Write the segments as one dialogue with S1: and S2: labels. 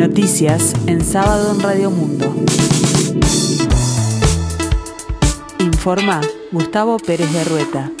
S1: Noticias en sábado en Radio Mundo. Informa Gustavo Pérez de Rueta.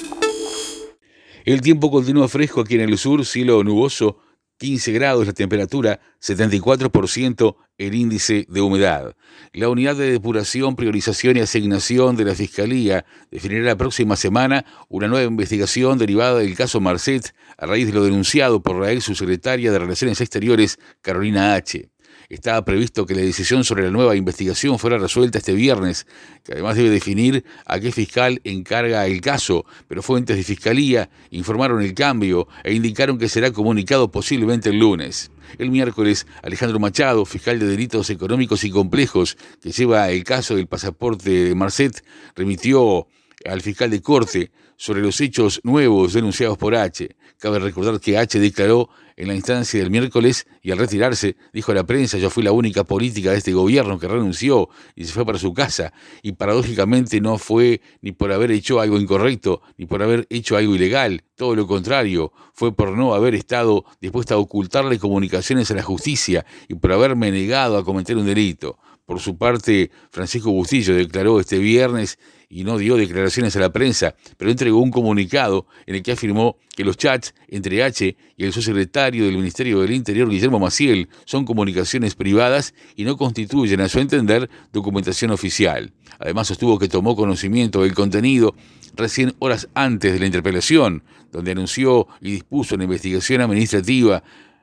S2: El tiempo continúa fresco aquí en el sur, cielo nuboso, 15 grados la temperatura, 74% el índice de humedad. La unidad de depuración, priorización y asignación de la Fiscalía definirá la próxima semana una nueva investigación derivada del caso Marcet a raíz de lo denunciado por la ex subsecretaria de Relaciones Exteriores, Carolina H. Estaba previsto que la decisión sobre la nueva investigación fuera resuelta este viernes, que además debe definir a qué fiscal encarga el caso, pero fuentes de fiscalía informaron el cambio e indicaron que será comunicado posiblemente el lunes. El miércoles, Alejandro Machado, fiscal de delitos económicos y complejos, que lleva el caso del pasaporte de Marcet, remitió al fiscal de corte sobre los hechos nuevos denunciados por H. Cabe recordar que H declaró en la instancia del miércoles y al retirarse dijo a la prensa yo fui la única política de este gobierno que renunció y se fue para su casa y paradójicamente no fue ni por haber hecho algo incorrecto ni por haber hecho algo ilegal, todo lo contrario, fue por no haber estado dispuesta a ocultarle comunicaciones a la justicia y por haberme negado a cometer un delito. Por su parte, Francisco Bustillo declaró este viernes y no dio declaraciones a la prensa, pero entregó un comunicado en el que afirmó que los chats entre H y el subsecretario del Ministerio del Interior, Guillermo Maciel, son comunicaciones privadas y no constituyen, a su entender, documentación oficial. Además, sostuvo que tomó conocimiento del contenido recién horas antes de la interpelación, donde anunció y dispuso una investigación administrativa,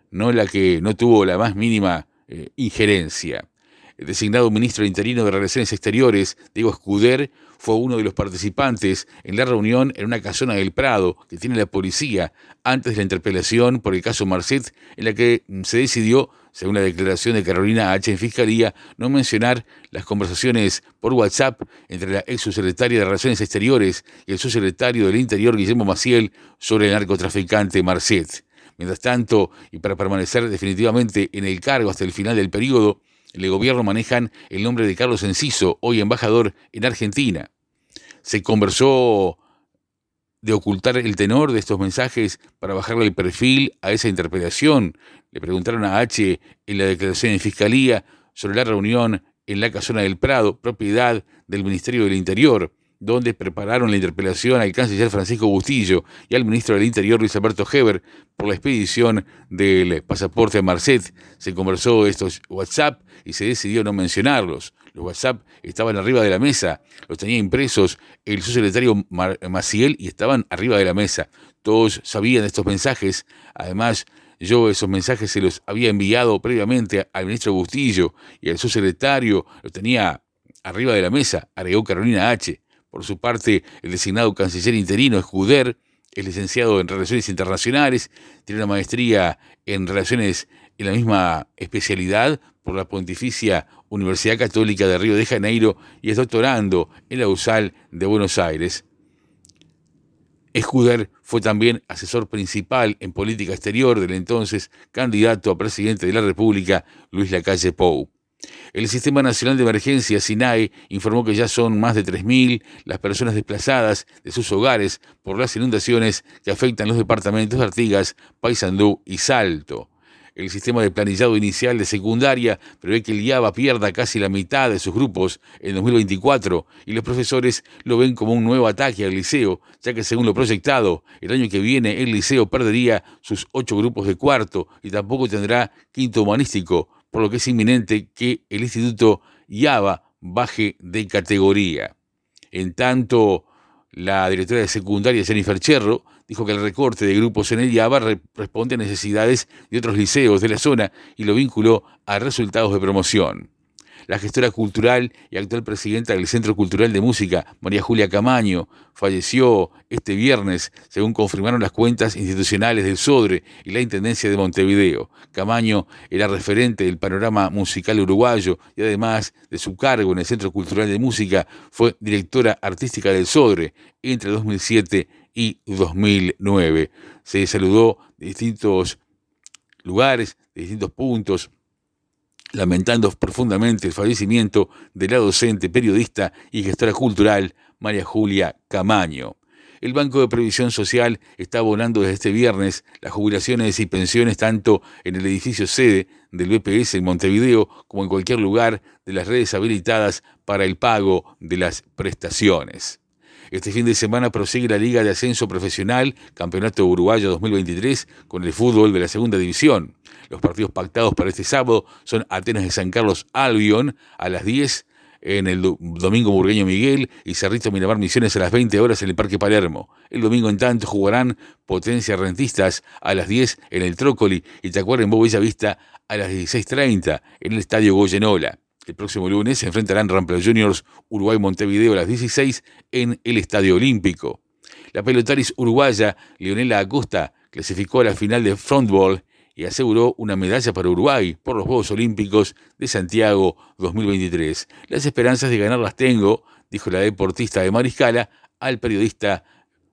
S2: no la que no tuvo la más mínima eh, injerencia. Designado ministro interino de Relaciones Exteriores, Diego Escuder, fue uno de los participantes en la reunión en una casona del Prado que tiene la policía antes de la interpelación por el caso Marcet, en la que se decidió, según la declaración de Carolina H. en Fiscalía, no mencionar las conversaciones por WhatsApp entre la ex subsecretaria de Relaciones Exteriores y el subsecretario del Interior, Guillermo Maciel, sobre el narcotraficante Marcet. Mientras tanto, y para permanecer definitivamente en el cargo hasta el final del periodo, el gobierno manejan el nombre de Carlos Enciso, hoy embajador en Argentina. Se conversó de ocultar el tenor de estos mensajes para bajarle el perfil a esa interpretación. Le preguntaron a H en la declaración de Fiscalía sobre la reunión en la casona del Prado, propiedad del Ministerio del Interior donde prepararon la interpelación al canciller Francisco Bustillo y al ministro del Interior Luis Alberto Heber por la expedición del pasaporte a Marcet. Se conversó estos WhatsApp y se decidió no mencionarlos. Los WhatsApp estaban arriba de la mesa, los tenía impresos el subsecretario Maciel y estaban arriba de la mesa. Todos sabían estos mensajes. Además, yo esos mensajes se los había enviado previamente al ministro Bustillo y al subsecretario, los tenía arriba de la mesa, agregó Carolina H. Por su parte, el designado canciller interino Escuder es licenciado en Relaciones Internacionales, tiene una maestría en Relaciones en la misma especialidad por la Pontificia Universidad Católica de Río de Janeiro y es doctorando en la USAL de Buenos Aires. Escuder fue también asesor principal en política exterior del entonces candidato a presidente de la República, Luis Lacalle Pou. El Sistema Nacional de Emergencia, SINAE, informó que ya son más de 3.000 las personas desplazadas de sus hogares por las inundaciones que afectan los departamentos de Artigas, Paysandú y Salto. El sistema de planillado inicial de secundaria prevé que el IABA pierda casi la mitad de sus grupos en 2024 y los profesores lo ven como un nuevo ataque al liceo, ya que según lo proyectado, el año que viene el liceo perdería sus ocho grupos de cuarto y tampoco tendrá quinto humanístico, por lo que es inminente que el Instituto IABA baje de categoría. En tanto, la directora de secundaria, Jennifer Cherro, dijo que el recorte de grupos en el IABA responde a necesidades de otros liceos de la zona y lo vinculó a resultados de promoción. La gestora cultural y actual presidenta del Centro Cultural de Música, María Julia Camaño, falleció este viernes, según confirmaron las cuentas institucionales del SODRE y la Intendencia de Montevideo. Camaño era referente del panorama musical uruguayo y además de su cargo en el Centro Cultural de Música, fue directora artística del SODRE entre 2007 y 2009. Se saludó de distintos lugares, de distintos puntos lamentando profundamente el fallecimiento de la docente, periodista y gestora cultural María Julia Camaño. El Banco de Previsión Social está abonando desde este viernes las jubilaciones y pensiones tanto en el edificio sede del BPS en Montevideo como en cualquier lugar de las redes habilitadas para el pago de las prestaciones. Este fin de semana prosigue la Liga de Ascenso Profesional, Campeonato Uruguayo 2023, con el fútbol de la Segunda División. Los partidos pactados para este sábado son Atenas de San Carlos Albion a las 10 en el domingo Burgueño Miguel y Cerrito Miramar Misiones a las 20 horas en el Parque Palermo. El domingo en tanto jugarán Potencia Rentistas a las 10 en el Trócoli y Tacuarembó Bella Vista a las 16.30 en el Estadio Goyenola. El próximo lunes se enfrentarán Rampla Juniors Uruguay Montevideo a las 16 en el Estadio Olímpico. La pelotaris uruguaya Leonela Acosta clasificó a la final de frontball y aseguró una medalla para Uruguay por los Juegos Olímpicos de Santiago 2023. Las esperanzas de ganar las tengo, dijo la deportista de Mariscala al periodista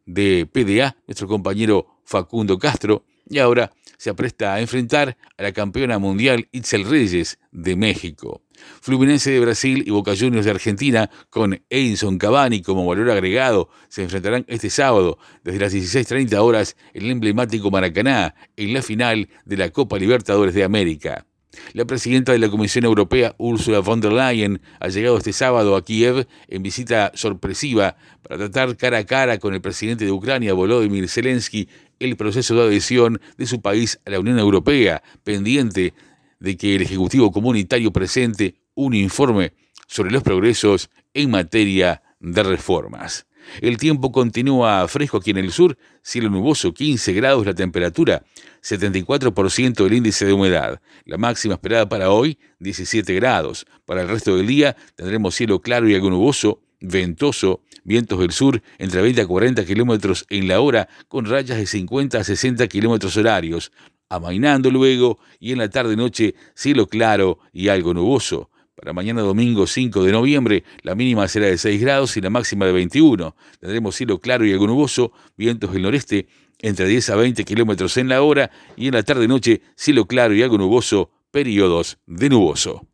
S2: de PDA, nuestro compañero Facundo Castro, y ahora se apresta a enfrentar a la campeona mundial Itzel Reyes de México. Fluminense de Brasil y Boca Juniors de Argentina, con Edinson Cavani como valor agregado, se enfrentarán este sábado desde las 16.30 horas en el emblemático Maracaná, en la final de la Copa Libertadores de América. La presidenta de la Comisión Europea, Ursula von der Leyen, ha llegado este sábado a Kiev en visita sorpresiva para tratar cara a cara con el presidente de Ucrania, Volodymyr Zelensky, el proceso de adhesión de su país a la Unión Europea, pendiente de que el Ejecutivo Comunitario presente un informe sobre los progresos en materia de reformas. El tiempo continúa fresco aquí en el sur, cielo nuboso, 15 grados la temperatura, 74% el índice de humedad. La máxima esperada para hoy, 17 grados. Para el resto del día tendremos cielo claro y algo nuboso, ventoso, vientos del sur entre 20 a 40 kilómetros en la hora, con rayas de 50 a 60 kilómetros horarios. Amainando luego y en la tarde-noche cielo claro y algo nuboso. Para mañana domingo 5 de noviembre, la mínima será de 6 grados y la máxima de 21. Tendremos cielo claro y algo nuboso, vientos del noreste entre 10 a 20 kilómetros en la hora y en la tarde-noche cielo claro y algo nuboso, periodos de nuboso.